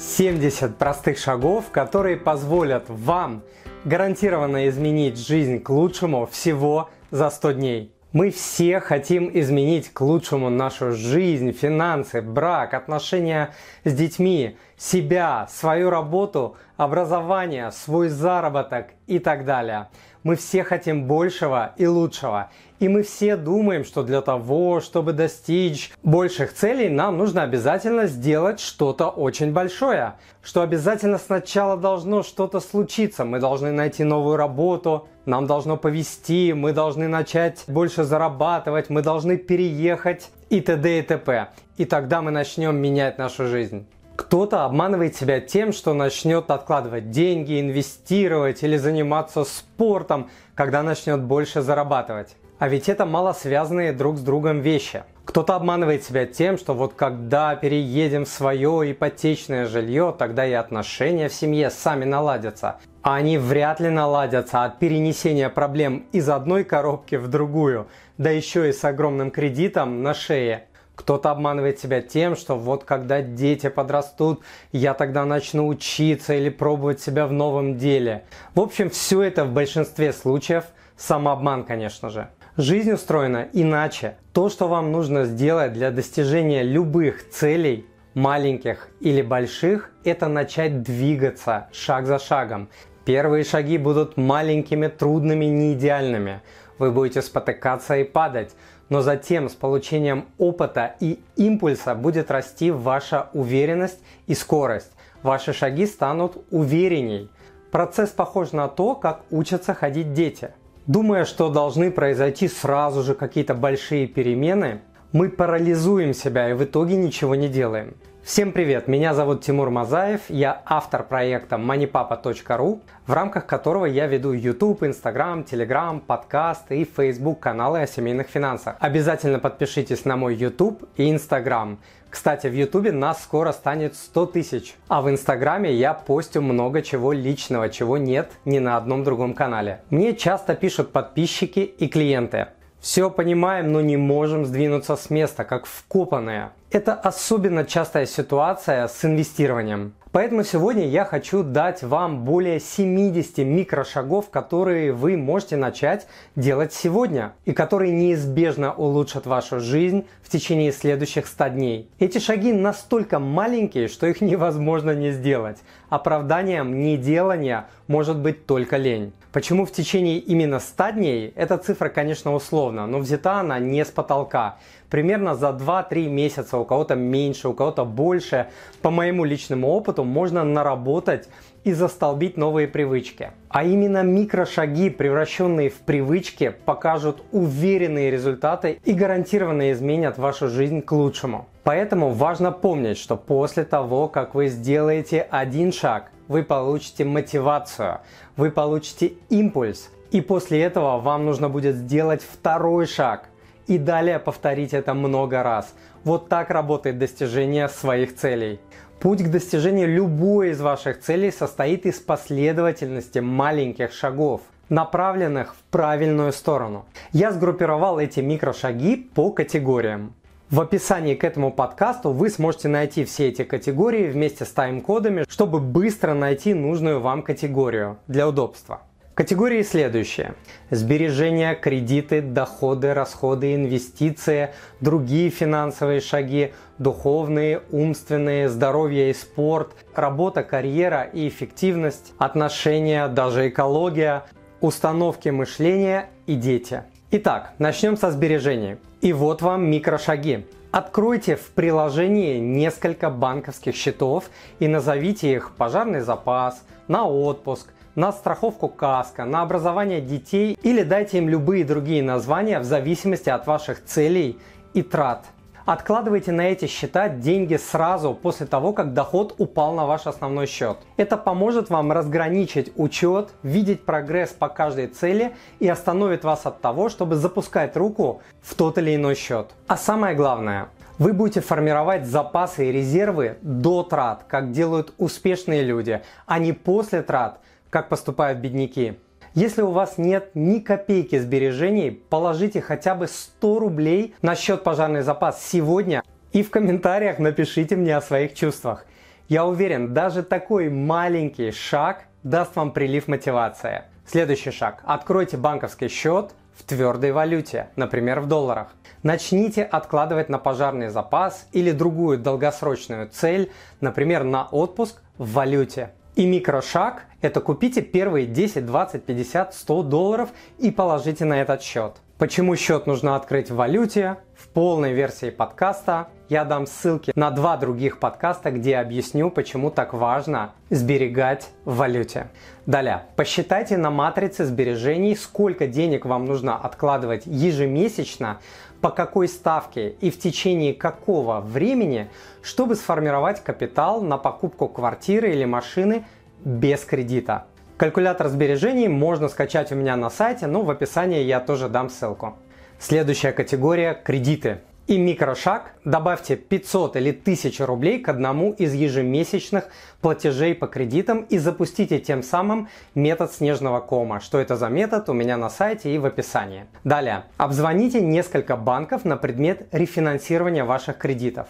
70 простых шагов, которые позволят вам гарантированно изменить жизнь к лучшему всего за 100 дней. Мы все хотим изменить к лучшему нашу жизнь, финансы, брак, отношения с детьми, себя, свою работу, образование, свой заработок и так далее. Мы все хотим большего и лучшего. И мы все думаем, что для того, чтобы достичь больших целей, нам нужно обязательно сделать что-то очень большое. Что обязательно сначала должно что-то случиться. Мы должны найти новую работу, нам должно повести, мы должны начать больше зарабатывать, мы должны переехать и т.д. и т.п. И тогда мы начнем менять нашу жизнь. Кто-то обманывает себя тем, что начнет откладывать деньги, инвестировать или заниматься спортом, когда начнет больше зарабатывать. А ведь это мало связанные друг с другом вещи. Кто-то обманывает себя тем, что вот когда переедем в свое ипотечное жилье, тогда и отношения в семье сами наладятся. А они вряд ли наладятся от перенесения проблем из одной коробки в другую, да еще и с огромным кредитом на шее. Кто-то обманывает себя тем, что вот когда дети подрастут, я тогда начну учиться или пробовать себя в новом деле. В общем, все это в большинстве случаев самообман, конечно же. Жизнь устроена иначе. То, что вам нужно сделать для достижения любых целей, маленьких или больших, это начать двигаться шаг за шагом. Первые шаги будут маленькими, трудными, не идеальными. Вы будете спотыкаться и падать но затем с получением опыта и импульса будет расти ваша уверенность и скорость. Ваши шаги станут уверенней. Процесс похож на то, как учатся ходить дети. Думая, что должны произойти сразу же какие-то большие перемены, мы парализуем себя и в итоге ничего не делаем. Всем привет, меня зовут Тимур Мазаев, я автор проекта moneypapa.ru, в рамках которого я веду YouTube, Instagram, Telegram, подкасты и Facebook каналы о семейных финансах. Обязательно подпишитесь на мой YouTube и Instagram. Кстати, в YouTube нас скоро станет 100 тысяч, а в Инстаграме я постю много чего личного, чего нет ни на одном другом канале. Мне часто пишут подписчики и клиенты. Все понимаем, но не можем сдвинуться с места, как вкопанные. Это особенно частая ситуация с инвестированием. Поэтому сегодня я хочу дать вам более 70 микрошагов, которые вы можете начать делать сегодня и которые неизбежно улучшат вашу жизнь в течение следующих 100 дней. Эти шаги настолько маленькие, что их невозможно не сделать. Оправданием неделания может быть только лень. Почему в течение именно 100 дней? Эта цифра, конечно, условна, но взята она не с потолка примерно за 2-3 месяца, у кого-то меньше, у кого-то больше, по моему личному опыту, можно наработать и застолбить новые привычки. А именно микрошаги, превращенные в привычки, покажут уверенные результаты и гарантированно изменят вашу жизнь к лучшему. Поэтому важно помнить, что после того, как вы сделаете один шаг, вы получите мотивацию, вы получите импульс, и после этого вам нужно будет сделать второй шаг, и далее повторить это много раз. Вот так работает достижение своих целей. Путь к достижению любой из ваших целей состоит из последовательности маленьких шагов, направленных в правильную сторону. Я сгруппировал эти микрошаги по категориям. В описании к этому подкасту вы сможете найти все эти категории вместе с тайм-кодами, чтобы быстро найти нужную вам категорию для удобства. Категории следующие. Сбережения, кредиты, доходы, расходы, инвестиции, другие финансовые шаги, духовные, умственные, здоровье и спорт, работа, карьера и эффективность, отношения, даже экология, установки мышления и дети. Итак, начнем со сбережений. И вот вам микрошаги. Откройте в приложении несколько банковских счетов и назовите их пожарный запас, на отпуск – на страховку КАСКО, на образование детей или дайте им любые другие названия в зависимости от ваших целей и трат. Откладывайте на эти счета деньги сразу после того, как доход упал на ваш основной счет. Это поможет вам разграничить учет, видеть прогресс по каждой цели и остановит вас от того, чтобы запускать руку в тот или иной счет. А самое главное, вы будете формировать запасы и резервы до трат, как делают успешные люди, а не после трат, как поступают бедняки. Если у вас нет ни копейки сбережений, положите хотя бы 100 рублей на счет пожарный запас сегодня и в комментариях напишите мне о своих чувствах. Я уверен, даже такой маленький шаг даст вам прилив мотивации. Следующий шаг. Откройте банковский счет в твердой валюте, например, в долларах. Начните откладывать на пожарный запас или другую долгосрочную цель, например, на отпуск в валюте. И микрошаг – это купите первые 10, 20, 50, 100 долларов и положите на этот счет. Почему счет нужно открыть в валюте? В полной версии подкаста я дам ссылки на два других подкаста, где объясню, почему так важно сберегать в валюте. Далее, посчитайте на матрице сбережений, сколько денег вам нужно откладывать ежемесячно, по какой ставке и в течение какого времени, чтобы сформировать капитал на покупку квартиры или машины без кредита. Калькулятор сбережений можно скачать у меня на сайте, но в описании я тоже дам ссылку. Следующая категория – кредиты. И микрошаг – добавьте 500 или 1000 рублей к одному из ежемесячных платежей по кредитам и запустите тем самым метод снежного кома. Что это за метод, у меня на сайте и в описании. Далее. Обзвоните несколько банков на предмет рефинансирования ваших кредитов.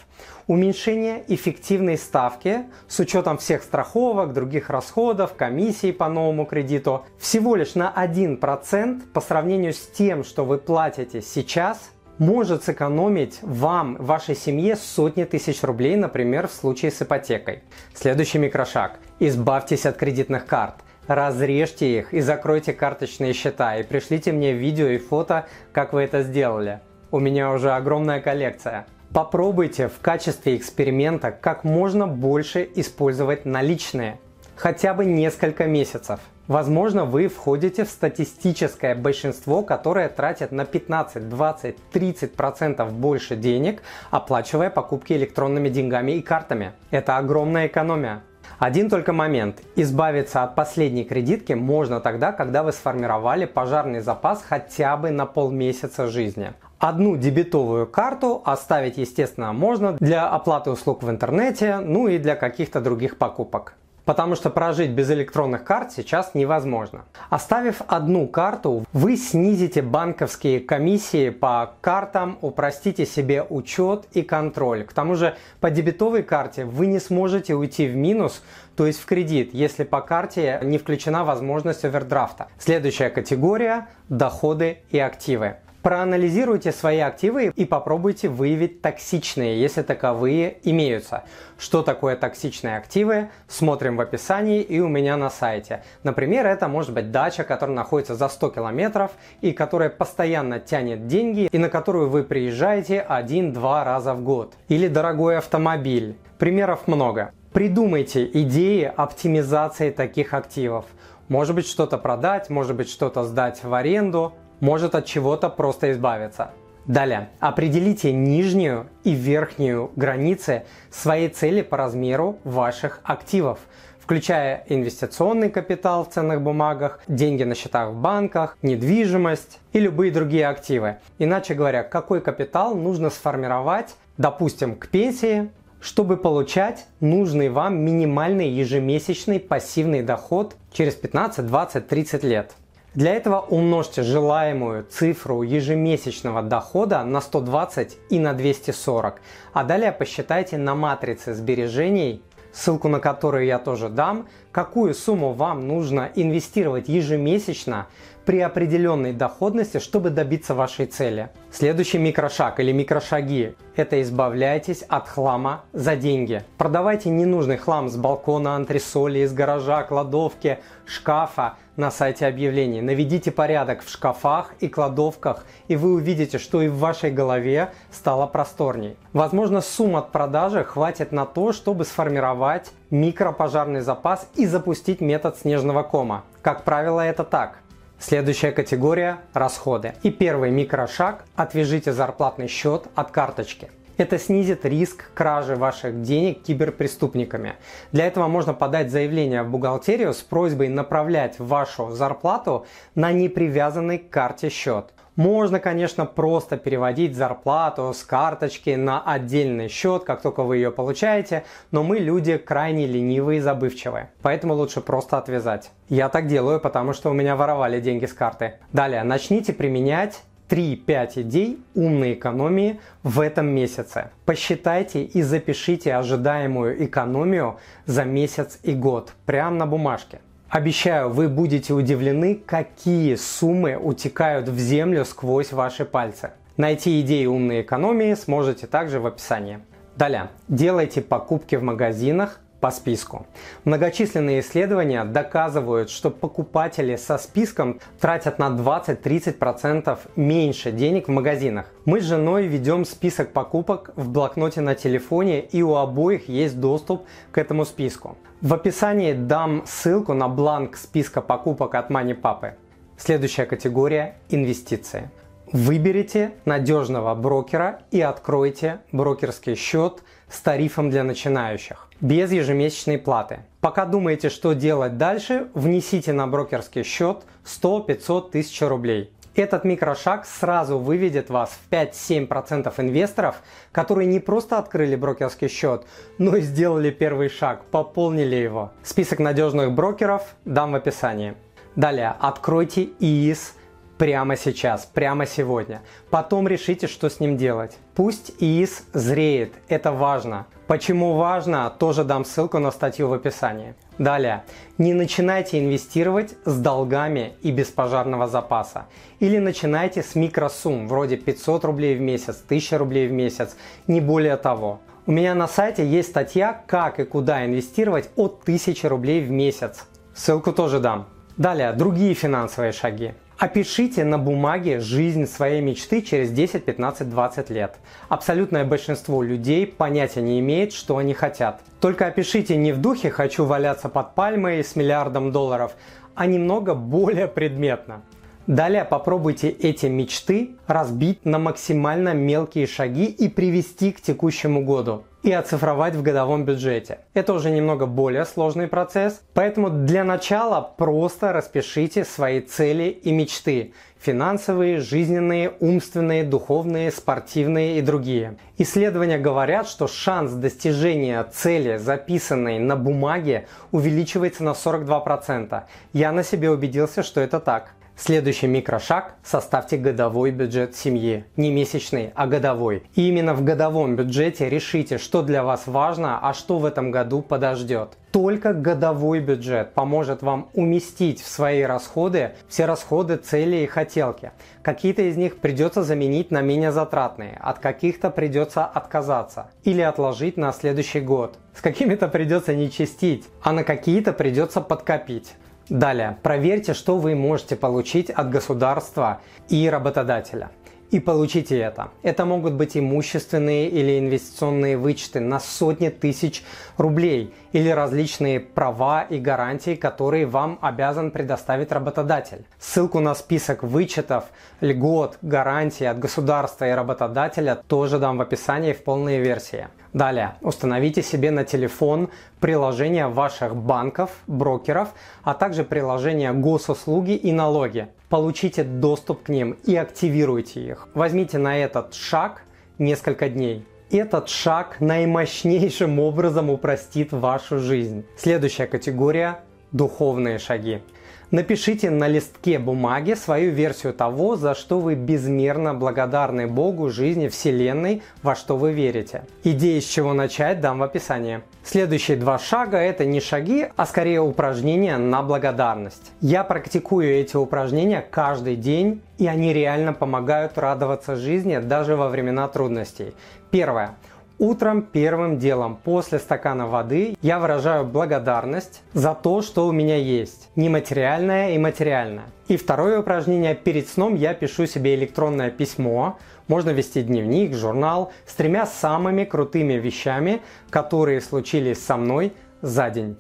Уменьшение эффективной ставки с учетом всех страховок, других расходов, комиссий по новому кредиту всего лишь на 1% по сравнению с тем, что вы платите сейчас – может сэкономить вам, вашей семье сотни тысяч рублей, например, в случае с ипотекой. Следующий микрошаг. Избавьтесь от кредитных карт. Разрежьте их и закройте карточные счета и пришлите мне видео и фото, как вы это сделали. У меня уже огромная коллекция. Попробуйте в качестве эксперимента как можно больше использовать наличные. Хотя бы несколько месяцев. Возможно, вы входите в статистическое большинство, которое тратит на 15, 20, 30% процентов больше денег, оплачивая покупки электронными деньгами и картами. Это огромная экономия. Один только момент. Избавиться от последней кредитки можно тогда, когда вы сформировали пожарный запас хотя бы на полмесяца жизни. Одну дебетовую карту оставить, естественно, можно для оплаты услуг в интернете, ну и для каких-то других покупок потому что прожить без электронных карт сейчас невозможно. Оставив одну карту, вы снизите банковские комиссии по картам, упростите себе учет и контроль. К тому же по дебетовой карте вы не сможете уйти в минус, то есть в кредит, если по карте не включена возможность овердрафта. Следующая категория – доходы и активы. Проанализируйте свои активы и попробуйте выявить токсичные, если таковые имеются. Что такое токсичные активы? Смотрим в описании и у меня на сайте. Например, это может быть дача, которая находится за 100 километров и которая постоянно тянет деньги и на которую вы приезжаете один-два раза в год. Или дорогой автомобиль. Примеров много. Придумайте идеи оптимизации таких активов. Может быть что-то продать, может быть что-то сдать в аренду, может от чего-то просто избавиться. Далее, определите нижнюю и верхнюю границы своей цели по размеру ваших активов, включая инвестиционный капитал в ценных бумагах, деньги на счетах в банках, недвижимость и любые другие активы. Иначе говоря, какой капитал нужно сформировать, допустим, к пенсии, чтобы получать нужный вам минимальный ежемесячный пассивный доход через 15, 20, 30 лет. Для этого умножьте желаемую цифру ежемесячного дохода на 120 и на 240, а далее посчитайте на матрице сбережений, ссылку на которую я тоже дам, какую сумму вам нужно инвестировать ежемесячно при определенной доходности, чтобы добиться вашей цели. Следующий микрошаг или микрошаги – это избавляйтесь от хлама за деньги. Продавайте ненужный хлам с балкона, антресоли, из гаража, кладовки, шкафа на сайте объявлений. Наведите порядок в шкафах и кладовках, и вы увидите, что и в вашей голове стало просторней. Возможно, сумма от продажи хватит на то, чтобы сформировать микропожарный запас и запустить метод снежного кома. Как правило, это так. Следующая категория – расходы. И первый микрошаг – отвяжите зарплатный счет от карточки. Это снизит риск кражи ваших денег киберпреступниками. Для этого можно подать заявление в бухгалтерию с просьбой направлять вашу зарплату на непривязанный к карте счет. Можно, конечно, просто переводить зарплату с карточки на отдельный счет, как только вы ее получаете, но мы люди крайне ленивые и забывчивые, поэтому лучше просто отвязать. Я так делаю, потому что у меня воровали деньги с карты. Далее, начните применять 3-5 идей умной экономии в этом месяце. Посчитайте и запишите ожидаемую экономию за месяц и год прямо на бумажке. Обещаю, вы будете удивлены, какие суммы утекают в землю сквозь ваши пальцы. Найти идеи умной экономии сможете также в описании. Далее, делайте покупки в магазинах по списку. Многочисленные исследования доказывают, что покупатели со списком тратят на 20-30% меньше денег в магазинах. Мы с женой ведем список покупок в блокноте на телефоне и у обоих есть доступ к этому списку. В описании дам ссылку на бланк списка покупок от Мани Папы. Следующая категория – инвестиции. Выберите надежного брокера и откройте брокерский счет с тарифом для начинающих, без ежемесячной платы. Пока думаете, что делать дальше, внесите на брокерский счет 100-500 тысяч рублей. Этот микрошаг сразу выведет вас в 5-7% инвесторов, которые не просто открыли брокерский счет, но и сделали первый шаг, пополнили его. Список надежных брокеров дам в описании. Далее, откройте ИИС прямо сейчас, прямо сегодня. Потом решите, что с ним делать. Пусть ИИС зреет, это важно. Почему важно, тоже дам ссылку на статью в описании. Далее, не начинайте инвестировать с долгами и без пожарного запаса. Или начинайте с микросумм, вроде 500 рублей в месяц, 1000 рублей в месяц, не более того. У меня на сайте есть статья «Как и куда инвестировать от 1000 рублей в месяц». Ссылку тоже дам. Далее, другие финансовые шаги. Опишите на бумаге жизнь своей мечты через 10, 15, 20 лет. Абсолютное большинство людей понятия не имеет, что они хотят. Только опишите не в духе «хочу валяться под пальмой с миллиардом долларов», а немного более предметно. Далее попробуйте эти мечты разбить на максимально мелкие шаги и привести к текущему году и оцифровать в годовом бюджете. Это уже немного более сложный процесс, поэтому для начала просто распишите свои цели и мечты. Финансовые, жизненные, умственные, духовные, спортивные и другие. Исследования говорят, что шанс достижения цели, записанной на бумаге, увеличивается на 42%. Я на себе убедился, что это так. Следующий микрошаг – составьте годовой бюджет семьи. Не месячный, а годовой. И именно в годовом бюджете решите, что для вас важно, а что в этом году подождет. Только годовой бюджет поможет вам уместить в свои расходы все расходы, цели и хотелки. Какие-то из них придется заменить на менее затратные, от каких-то придется отказаться или отложить на следующий год. С какими-то придется не чистить, а на какие-то придется подкопить. Далее, проверьте, что вы можете получить от государства и работодателя. И получите это. Это могут быть имущественные или инвестиционные вычеты на сотни тысяч рублей или различные права и гарантии, которые вам обязан предоставить работодатель. Ссылку на список вычетов, льгот, гарантий от государства и работодателя тоже дам в описании в полной версии. Далее, установите себе на телефон приложения ваших банков, брокеров, а также приложения госуслуги и налоги. Получите доступ к ним и активируйте их. Возьмите на этот шаг несколько дней. Этот шаг наимощнейшим образом упростит вашу жизнь. Следующая категория – духовные шаги. Напишите на листке бумаги свою версию того, за что вы безмерно благодарны Богу, жизни, Вселенной, во что вы верите. Идеи, с чего начать, дам в описании. Следующие два шага – это не шаги, а скорее упражнения на благодарность. Я практикую эти упражнения каждый день, и они реально помогают радоваться жизни даже во времена трудностей. Первое. Утром первым делом после стакана воды я выражаю благодарность за то, что у меня есть, нематериальное и материальное. И второе упражнение перед сном я пишу себе электронное письмо, можно вести дневник, журнал с тремя самыми крутыми вещами, которые случились со мной за день.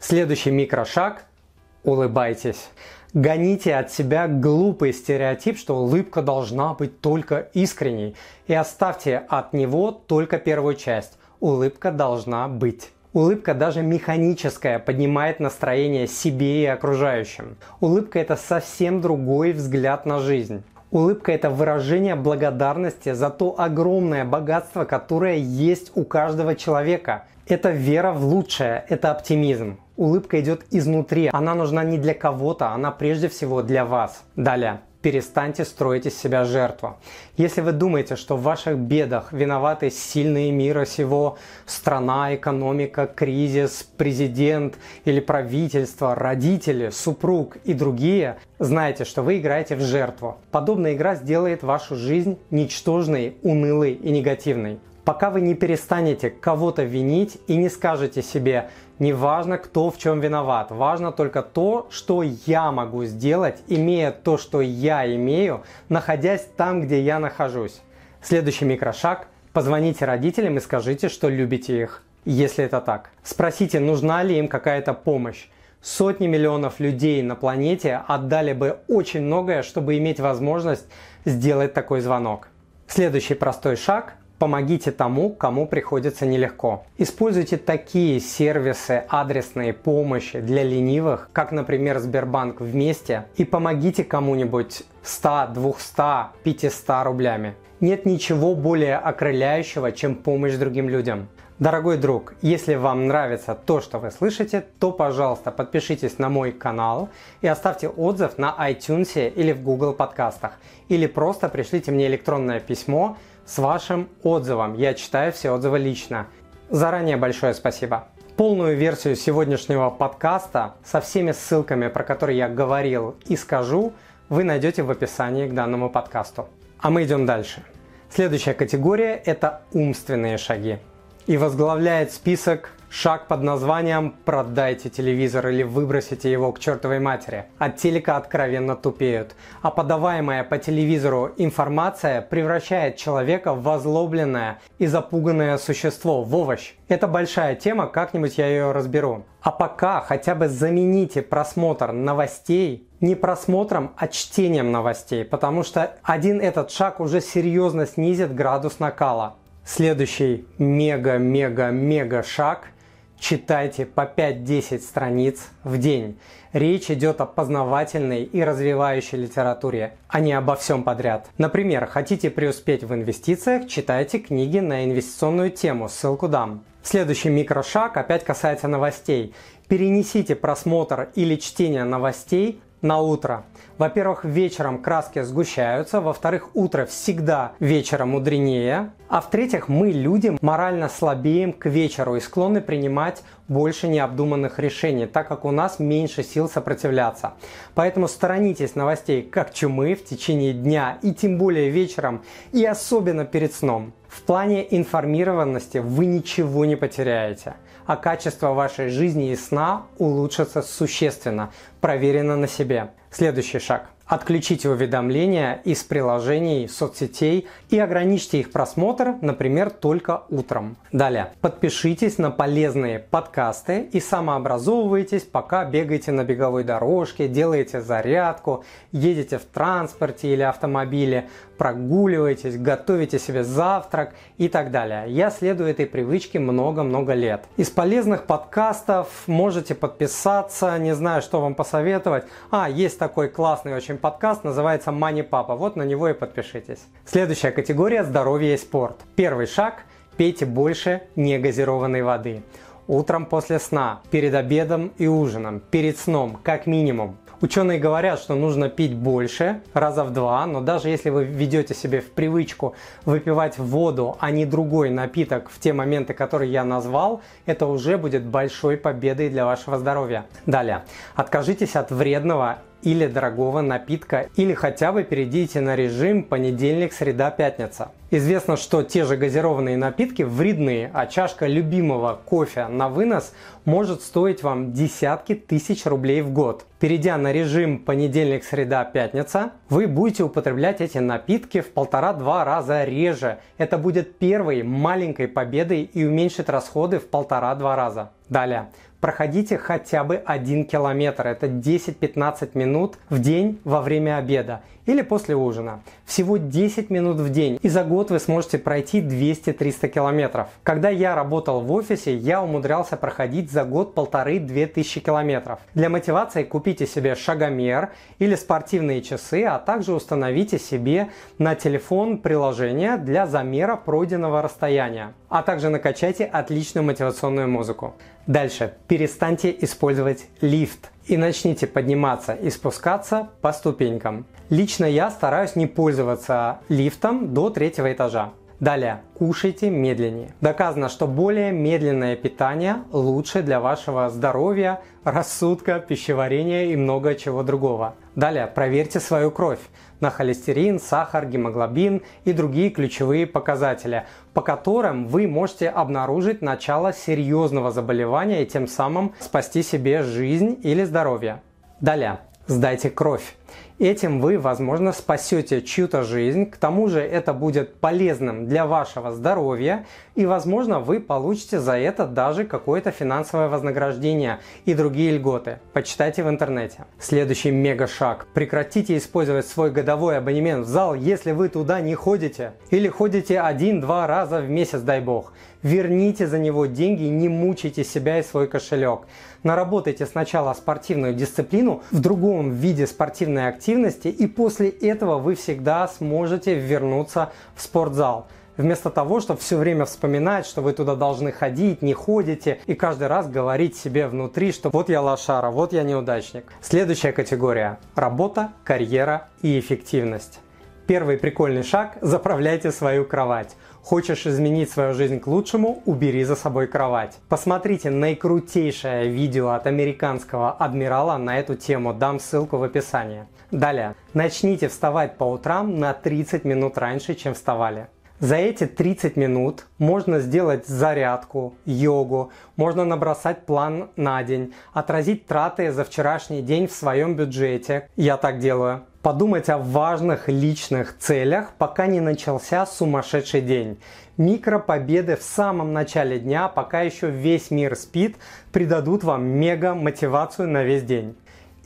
Следующий микрошаг – улыбайтесь. Гоните от себя глупый стереотип, что улыбка должна быть только искренней, и оставьте от него только первую часть. Улыбка должна быть. Улыбка даже механическая поднимает настроение себе и окружающим. Улыбка это совсем другой взгляд на жизнь. Улыбка – это выражение благодарности за то огромное богатство, которое есть у каждого человека. Это вера в лучшее, это оптимизм. Улыбка идет изнутри, она нужна не для кого-то, она прежде всего для вас. Далее. перестаньте строить из себя жертву. Если вы думаете, что в ваших бедах виноваты сильные мира сего, страна, экономика, кризис, президент или правительство, родители, супруг и другие, знайте, что вы играете в жертву. Подобная игра сделает вашу жизнь ничтожной, унылой и негативной. Пока вы не перестанете кого-то винить и не скажете себе, не важно, кто в чем виноват, важно только то, что я могу сделать, имея то, что я имею, находясь там, где я нахожусь. Следующий микрошаг – позвоните родителям и скажите, что любите их, если это так. Спросите, нужна ли им какая-то помощь. Сотни миллионов людей на планете отдали бы очень многое, чтобы иметь возможность сделать такой звонок. Следующий простой шаг Помогите тому, кому приходится нелегко. Используйте такие сервисы адресной помощи для ленивых, как, например, Сбербанк вместе, и помогите кому-нибудь 100, 200, 500 рублями. Нет ничего более окрыляющего, чем помощь другим людям. Дорогой друг, если вам нравится то, что вы слышите, то, пожалуйста, подпишитесь на мой канал и оставьте отзыв на iTunes или в Google подкастах. Или просто пришлите мне электронное письмо с вашим отзывом. Я читаю все отзывы лично. Заранее большое спасибо. Полную версию сегодняшнего подкаста со всеми ссылками, про которые я говорил и скажу, вы найдете в описании к данному подкасту. А мы идем дальше. Следующая категория – это умственные шаги. И возглавляет список Шаг под названием «Продайте телевизор или выбросите его к чертовой матери». От телека откровенно тупеют, а подаваемая по телевизору информация превращает человека в возлобленное и запуганное существо, в овощ. Это большая тема, как-нибудь я ее разберу. А пока хотя бы замените просмотр новостей не просмотром, а чтением новостей, потому что один этот шаг уже серьезно снизит градус накала. Следующий мега-мега-мега шаг – Читайте по 5-10 страниц в день. Речь идет о познавательной и развивающей литературе, а не обо всем подряд. Например, хотите преуспеть в инвестициях, читайте книги на инвестиционную тему, ссылку дам. Следующий микрошаг опять касается новостей. Перенесите просмотр или чтение новостей на утро. Во-первых, вечером краски сгущаются, во-вторых, утро всегда вечером мудренее, а в-третьих, мы, люди, морально слабеем к вечеру и склонны принимать больше необдуманных решений, так как у нас меньше сил сопротивляться. Поэтому сторонитесь новостей как чумы в течение дня и тем более вечером и особенно перед сном. В плане информированности вы ничего не потеряете, а качество вашей жизни и сна улучшится существенно, проверено на себе. Следующий шаг. Отключите уведомления из приложений соцсетей и ограничьте их просмотр, например, только утром. Далее. Подпишитесь на полезные подкасты и самообразовывайтесь, пока бегаете на беговой дорожке, делаете зарядку, едете в транспорте или автомобиле, прогуливаетесь, готовите себе завтрак и так далее. Я следую этой привычке много-много лет. Из полезных подкастов можете подписаться, не знаю, что вам посоветовать. А, есть такой классный очень подкаст, называется Money Папа. Вот на него и подпишитесь. Следующая категория – здоровье и спорт. Первый шаг – пейте больше негазированной воды. Утром после сна, перед обедом и ужином, перед сном, как минимум. Ученые говорят, что нужно пить больше, раза в два, но даже если вы ведете себе в привычку выпивать воду, а не другой напиток в те моменты, которые я назвал, это уже будет большой победой для вашего здоровья. Далее. Откажитесь от вредного или дорогого напитка, или хотя бы перейдите на режим понедельник, среда, пятница. Известно, что те же газированные напитки вредны, а чашка любимого кофе на вынос может стоить вам десятки тысяч рублей в год. Перейдя на режим понедельник, среда, пятница, вы будете употреблять эти напитки в полтора-два раза реже. Это будет первой маленькой победой и уменьшит расходы в полтора-два раза. Далее проходите хотя бы 1 километр. Это 10-15 минут в день во время обеда или после ужина. Всего 10 минут в день. И за год вы сможете пройти 200-300 километров. Когда я работал в офисе, я умудрялся проходить за год полторы-две тысячи километров. Для мотивации купите себе шагомер или спортивные часы, а также установите себе на телефон приложение для замера пройденного расстояния. А также накачайте отличную мотивационную музыку. Дальше. Перестаньте использовать лифт и начните подниматься и спускаться по ступенькам. Лично я стараюсь не пользоваться лифтом до третьего этажа. Далее, кушайте медленнее. Доказано, что более медленное питание лучше для вашего здоровья, рассудка, пищеварения и много чего другого. Далее, проверьте свою кровь на холестерин, сахар, гемоглобин и другие ключевые показатели, по которым вы можете обнаружить начало серьезного заболевания и тем самым спасти себе жизнь или здоровье. Далее, сдайте кровь. Этим вы, возможно, спасете чью-то жизнь, к тому же это будет полезным для вашего здоровья, и, возможно, вы получите за это даже какое-то финансовое вознаграждение и другие льготы. Почитайте в интернете. Следующий мега шаг. Прекратите использовать свой годовой абонемент в зал, если вы туда не ходите. Или ходите один-два раза в месяц, дай бог. Верните за него деньги, не мучайте себя и свой кошелек. Наработайте сначала спортивную дисциплину в другом виде спортивной активности, и после этого вы всегда сможете вернуться в спортзал. Вместо того, чтобы все время вспоминать, что вы туда должны ходить, не ходите, и каждый раз говорить себе внутри, что вот я лошара, вот я неудачник. Следующая категория – работа, карьера и эффективность. Первый прикольный шаг – заправляйте свою кровать. Хочешь изменить свою жизнь к лучшему – убери за собой кровать. Посмотрите наикрутейшее видео от американского адмирала на эту тему, дам ссылку в описании. Далее. Начните вставать по утрам на 30 минут раньше, чем вставали. За эти 30 минут можно сделать зарядку, йогу, можно набросать план на день, отразить траты за вчерашний день в своем бюджете. Я так делаю. Подумать о важных личных целях, пока не начался сумасшедший день. Микропобеды в самом начале дня, пока еще весь мир спит, придадут вам мега мотивацию на весь день.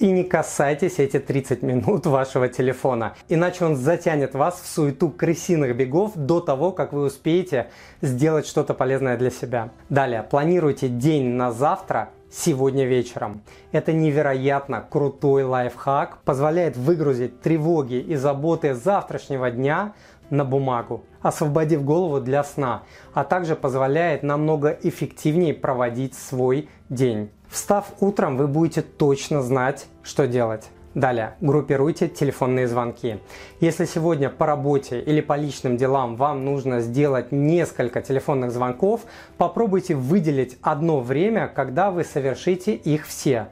И не касайтесь эти 30 минут вашего телефона, иначе он затянет вас в суету крысиных бегов до того, как вы успеете сделать что-то полезное для себя. Далее, планируйте день на завтра сегодня вечером. Это невероятно крутой лайфхак, позволяет выгрузить тревоги и заботы завтрашнего дня на бумагу, освободив голову для сна, а также позволяет намного эффективнее проводить свой день. Встав утром, вы будете точно знать, что делать. Далее, группируйте телефонные звонки. Если сегодня по работе или по личным делам вам нужно сделать несколько телефонных звонков, попробуйте выделить одно время, когда вы совершите их все.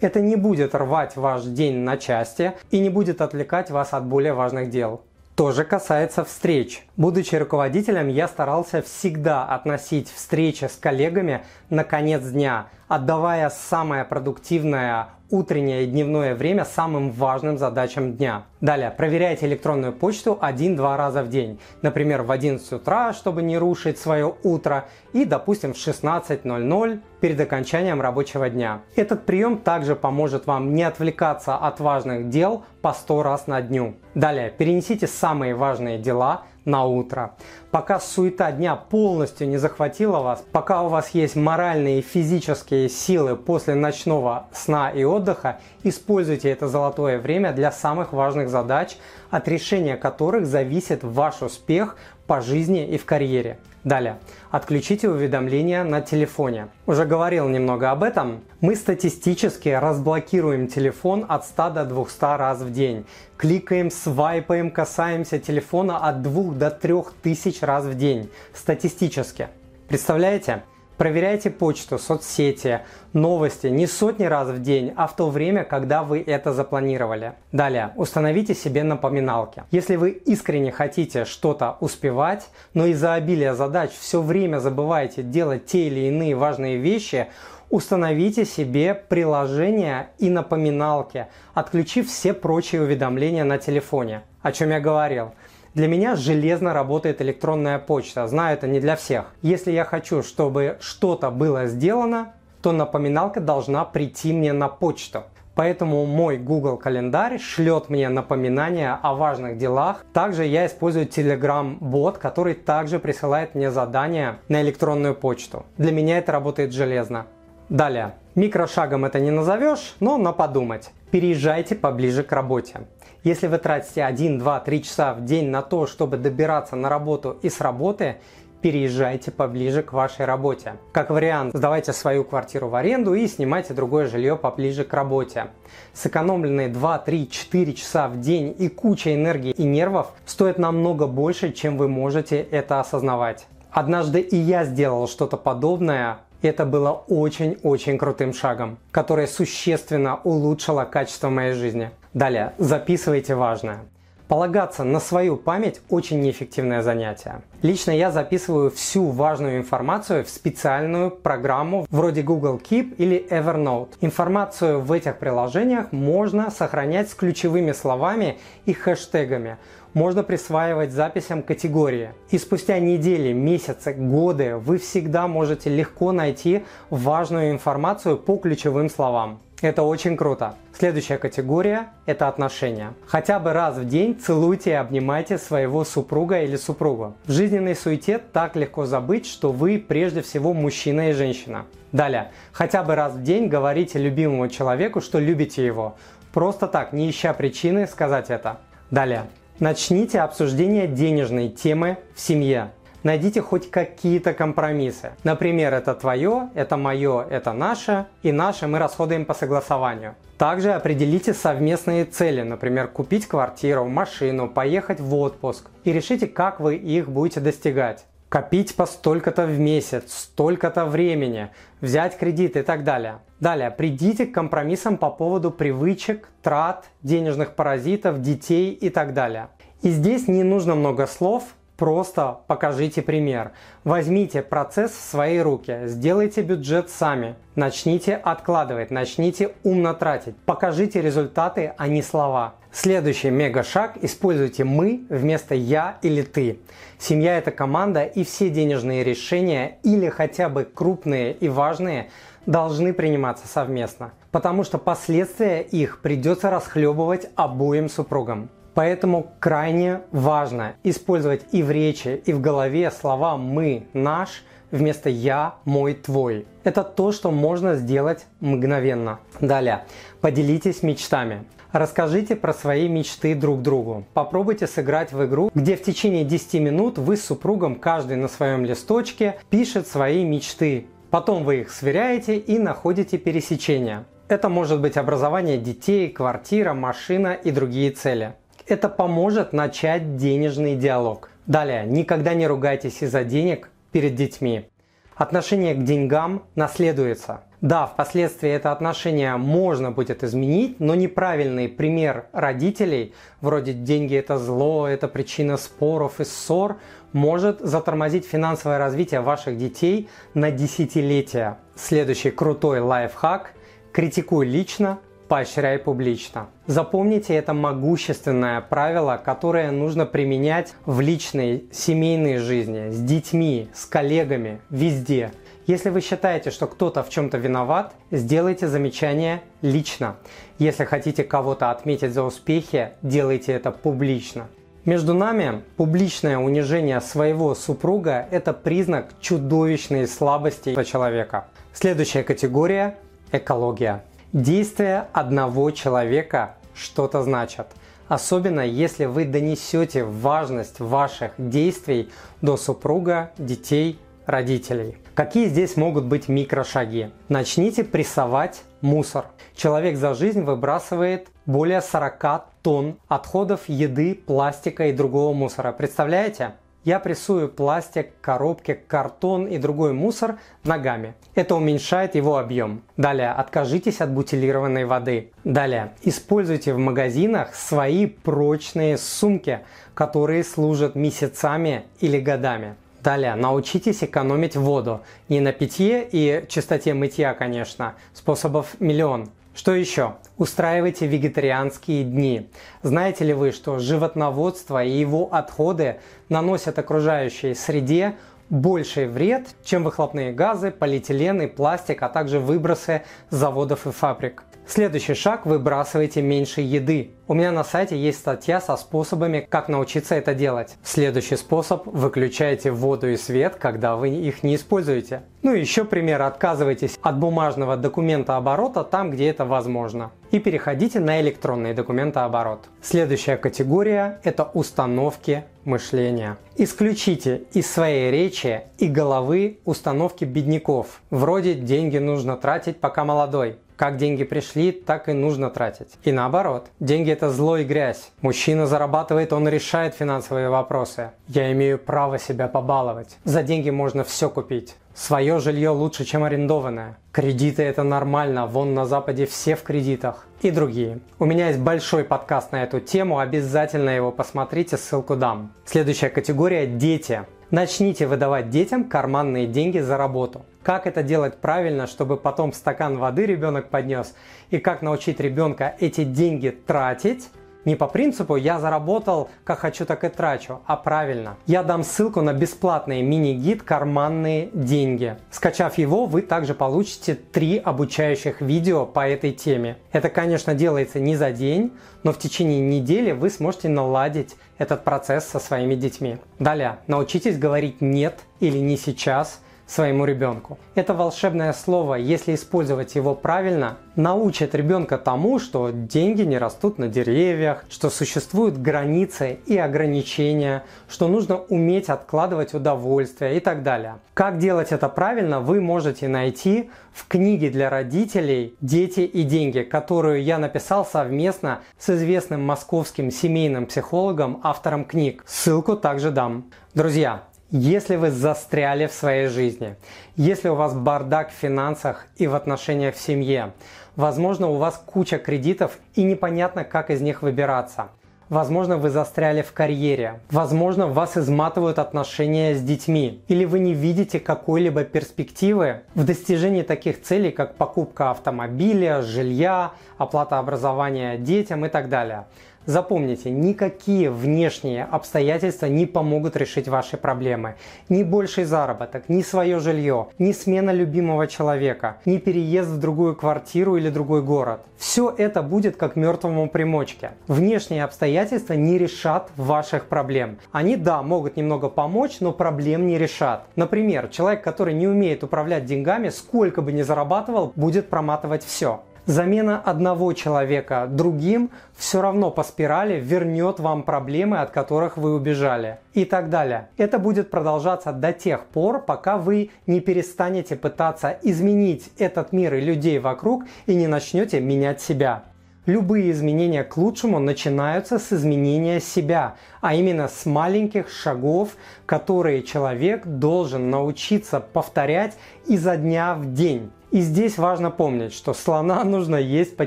Это не будет рвать ваш день на части и не будет отвлекать вас от более важных дел. Тоже касается встреч. Будучи руководителем, я старался всегда относить встречи с коллегами на конец дня, отдавая самое продуктивное утреннее и дневное время самым важным задачам дня. Далее, проверяйте электронную почту один-два раза в день. Например, в 11 утра, чтобы не рушить свое утро, и, допустим, в 16.00 перед окончанием рабочего дня. Этот прием также поможет вам не отвлекаться от важных дел по 100 раз на дню. Далее, перенесите самые важные дела на утро. Пока суета дня полностью не захватила вас, пока у вас есть моральные и физические силы после ночного сна и отдыха, используйте это золотое время для самых важных задач, от решения которых зависит ваш успех по жизни и в карьере. Далее. Отключите уведомления на телефоне. Уже говорил немного об этом. Мы статистически разблокируем телефон от 100 до 200 раз в день. Кликаем, свайпаем, касаемся телефона от 2 до 3 тысяч раз в день. Статистически. Представляете? Проверяйте почту, соцсети, новости не сотни раз в день, а в то время, когда вы это запланировали. Далее, установите себе напоминалки. Если вы искренне хотите что-то успевать, но из-за обилия задач все время забываете делать те или иные важные вещи, установите себе приложение и напоминалки, отключив все прочие уведомления на телефоне. О чем я говорил. Для меня железно работает электронная почта. Знаю, это не для всех. Если я хочу, чтобы что-то было сделано, то напоминалка должна прийти мне на почту. Поэтому мой Google календарь шлет мне напоминания о важных делах. Также я использую Telegram бот, который также присылает мне задания на электронную почту. Для меня это работает железно. Далее. Микрошагом это не назовешь, но на подумать. Переезжайте поближе к работе. Если вы тратите 1, 2, 3 часа в день на то, чтобы добираться на работу и с работы, переезжайте поближе к вашей работе. Как вариант, сдавайте свою квартиру в аренду и снимайте другое жилье поближе к работе. Сэкономленные 2, 3, 4 часа в день и куча энергии и нервов стоят намного больше, чем вы можете это осознавать. Однажды и я сделал что-то подобное, это было очень-очень крутым шагом, который существенно улучшило качество моей жизни. Далее, записывайте важное. Полагаться на свою память очень неэффективное занятие. Лично я записываю всю важную информацию в специальную программу вроде Google Keep или Evernote. Информацию в этих приложениях можно сохранять с ключевыми словами и хэштегами. Можно присваивать записям категории. И спустя недели, месяцы, годы вы всегда можете легко найти важную информацию по ключевым словам. Это очень круто. Следующая категория – это отношения. Хотя бы раз в день целуйте и обнимайте своего супруга или супругу. В жизненной суете так легко забыть, что вы прежде всего мужчина и женщина. Далее. Хотя бы раз в день говорите любимому человеку, что любите его. Просто так, не ища причины сказать это. Далее. Начните обсуждение денежной темы в семье найдите хоть какие-то компромиссы. Например, это твое, это мое, это наше, и наше мы расходуем по согласованию. Также определите совместные цели, например, купить квартиру, машину, поехать в отпуск, и решите, как вы их будете достигать копить по столько-то в месяц, столько-то времени, взять кредит и так далее. Далее, придите к компромиссам по поводу привычек, трат, денежных паразитов, детей и так далее. И здесь не нужно много слов, Просто покажите пример. Возьмите процесс в свои руки, сделайте бюджет сами, начните откладывать, начните умно тратить, покажите результаты, а не слова. Следующий мега шаг – используйте «мы» вместо «я» или «ты». Семья – это команда, и все денежные решения или хотя бы крупные и важные должны приниматься совместно, потому что последствия их придется расхлебывать обоим супругам. Поэтому крайне важно использовать и в речи, и в голове слова «мы», «наш» вместо «я», «мой», «твой». Это то, что можно сделать мгновенно. Далее. Поделитесь мечтами. Расскажите про свои мечты друг другу. Попробуйте сыграть в игру, где в течение 10 минут вы с супругом, каждый на своем листочке, пишет свои мечты. Потом вы их сверяете и находите пересечения. Это может быть образование детей, квартира, машина и другие цели. Это поможет начать денежный диалог. Далее, никогда не ругайтесь из-за денег перед детьми. Отношение к деньгам наследуется. Да, впоследствии это отношение можно будет изменить, но неправильный пример родителей, вроде деньги это зло, это причина споров и ссор, может затормозить финансовое развитие ваших детей на десятилетия. Следующий крутой лайфхак – критикуй лично, поощряй публично. Запомните это могущественное правило, которое нужно применять в личной, семейной жизни, с детьми, с коллегами, везде. Если вы считаете, что кто-то в чем-то виноват, сделайте замечание лично. Если хотите кого-то отметить за успехи, делайте это публично. Между нами публичное унижение своего супруга – это признак чудовищной слабости человека. Следующая категория – экология. Действия одного человека что-то значат. Особенно если вы донесете важность ваших действий до супруга, детей, родителей. Какие здесь могут быть микрошаги? Начните прессовать мусор. Человек за жизнь выбрасывает более 40 тонн отходов еды, пластика и другого мусора. Представляете? Я прессую пластик, коробки, картон и другой мусор ногами. Это уменьшает его объем. Далее, откажитесь от бутилированной воды. Далее, используйте в магазинах свои прочные сумки, которые служат месяцами или годами. Далее, научитесь экономить воду. Не на питье и чистоте мытья, конечно. Способов миллион. Что еще? Устраивайте вегетарианские дни. Знаете ли вы, что животноводство и его отходы наносят окружающей среде больший вред, чем выхлопные газы, полиэтилен и пластик, а также выбросы заводов и фабрик. Следующий шаг – выбрасывайте меньше еды. У меня на сайте есть статья со способами, как научиться это делать. Следующий способ – выключайте воду и свет, когда вы их не используете. Ну и еще пример – отказывайтесь от бумажного документа оборота там, где это возможно. и переходите на электронный документооборот. Следующая категория – это установки мышления. Исключите из своей речи и головы установки бедняков, вроде «деньги нужно тратить, пока молодой», как деньги пришли, так и нужно тратить. И наоборот, деньги это зло и грязь. Мужчина зарабатывает, он решает финансовые вопросы. Я имею право себя побаловать. За деньги можно все купить. Свое жилье лучше, чем арендованное. Кредиты это нормально, вон на Западе все в кредитах. И другие. У меня есть большой подкаст на эту тему, обязательно его посмотрите, ссылку дам. Следующая категория – дети. Начните выдавать детям карманные деньги за работу. Как это делать правильно, чтобы потом стакан воды ребенок поднес, и как научить ребенка эти деньги тратить, не по принципу «я заработал, как хочу, так и трачу», а правильно. Я дам ссылку на бесплатный мини-гид «Карманные деньги». Скачав его, вы также получите три обучающих видео по этой теме. Это, конечно, делается не за день, но в течение недели вы сможете наладить этот процесс со своими детьми. Далее, научитесь говорить «нет» или «не сейчас», своему ребенку. Это волшебное слово, если использовать его правильно, научит ребенка тому, что деньги не растут на деревьях, что существуют границы и ограничения, что нужно уметь откладывать удовольствие и так далее. Как делать это правильно, вы можете найти в книге для родителей «Дети и деньги», которую я написал совместно с известным московским семейным психологом, автором книг. Ссылку также дам. Друзья, если вы застряли в своей жизни, если у вас бардак в финансах и в отношениях в семье, возможно, у вас куча кредитов и непонятно, как из них выбираться. Возможно, вы застряли в карьере. Возможно, вас изматывают отношения с детьми. Или вы не видите какой-либо перспективы в достижении таких целей, как покупка автомобиля, жилья, оплата образования детям и так далее. Запомните, никакие внешние обстоятельства не помогут решить ваши проблемы. Ни больший заработок, ни свое жилье, ни смена любимого человека, ни переезд в другую квартиру или другой город. Все это будет как мертвому примочке. Внешние обстоятельства не решат ваших проблем. Они, да, могут немного помочь, но проблем не решат. Например, человек, который не умеет управлять деньгами, сколько бы ни зарабатывал, будет проматывать все. Замена одного человека другим все равно по спирали вернет вам проблемы, от которых вы убежали. И так далее. Это будет продолжаться до тех пор, пока вы не перестанете пытаться изменить этот мир и людей вокруг и не начнете менять себя. Любые изменения к лучшему начинаются с изменения себя, а именно с маленьких шагов, которые человек должен научиться повторять изо дня в день. И здесь важно помнить, что слона нужно есть по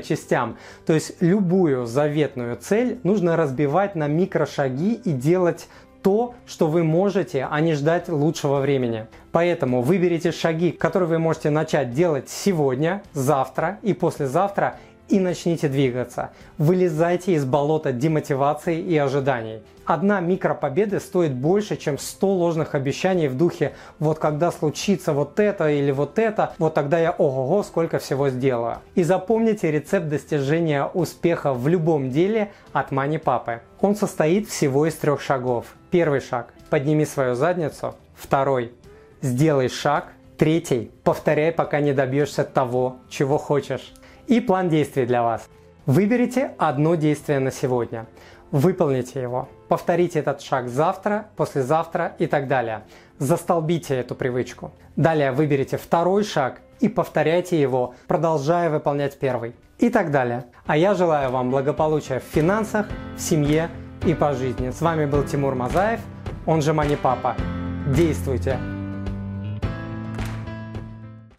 частям. То есть любую заветную цель нужно разбивать на микрошаги и делать то, что вы можете, а не ждать лучшего времени. Поэтому выберите шаги, которые вы можете начать делать сегодня, завтра и послезавтра и начните двигаться. Вылезайте из болота демотивации и ожиданий. Одна микропобеда стоит больше, чем 100 ложных обещаний в духе «вот когда случится вот это или вот это, вот тогда я ого-го сколько всего сделаю». И запомните рецепт достижения успеха в любом деле от Мани Папы. Он состоит всего из трех шагов. Первый шаг – подними свою задницу. Второй – сделай шаг. Третий – повторяй, пока не добьешься того, чего хочешь и план действий для вас. Выберите одно действие на сегодня. Выполните его. Повторите этот шаг завтра, послезавтра и так далее. Застолбите эту привычку. Далее выберите второй шаг и повторяйте его, продолжая выполнять первый. И так далее. А я желаю вам благополучия в финансах, в семье и по жизни. С вами был Тимур Мазаев, он же Мани Папа. Действуйте!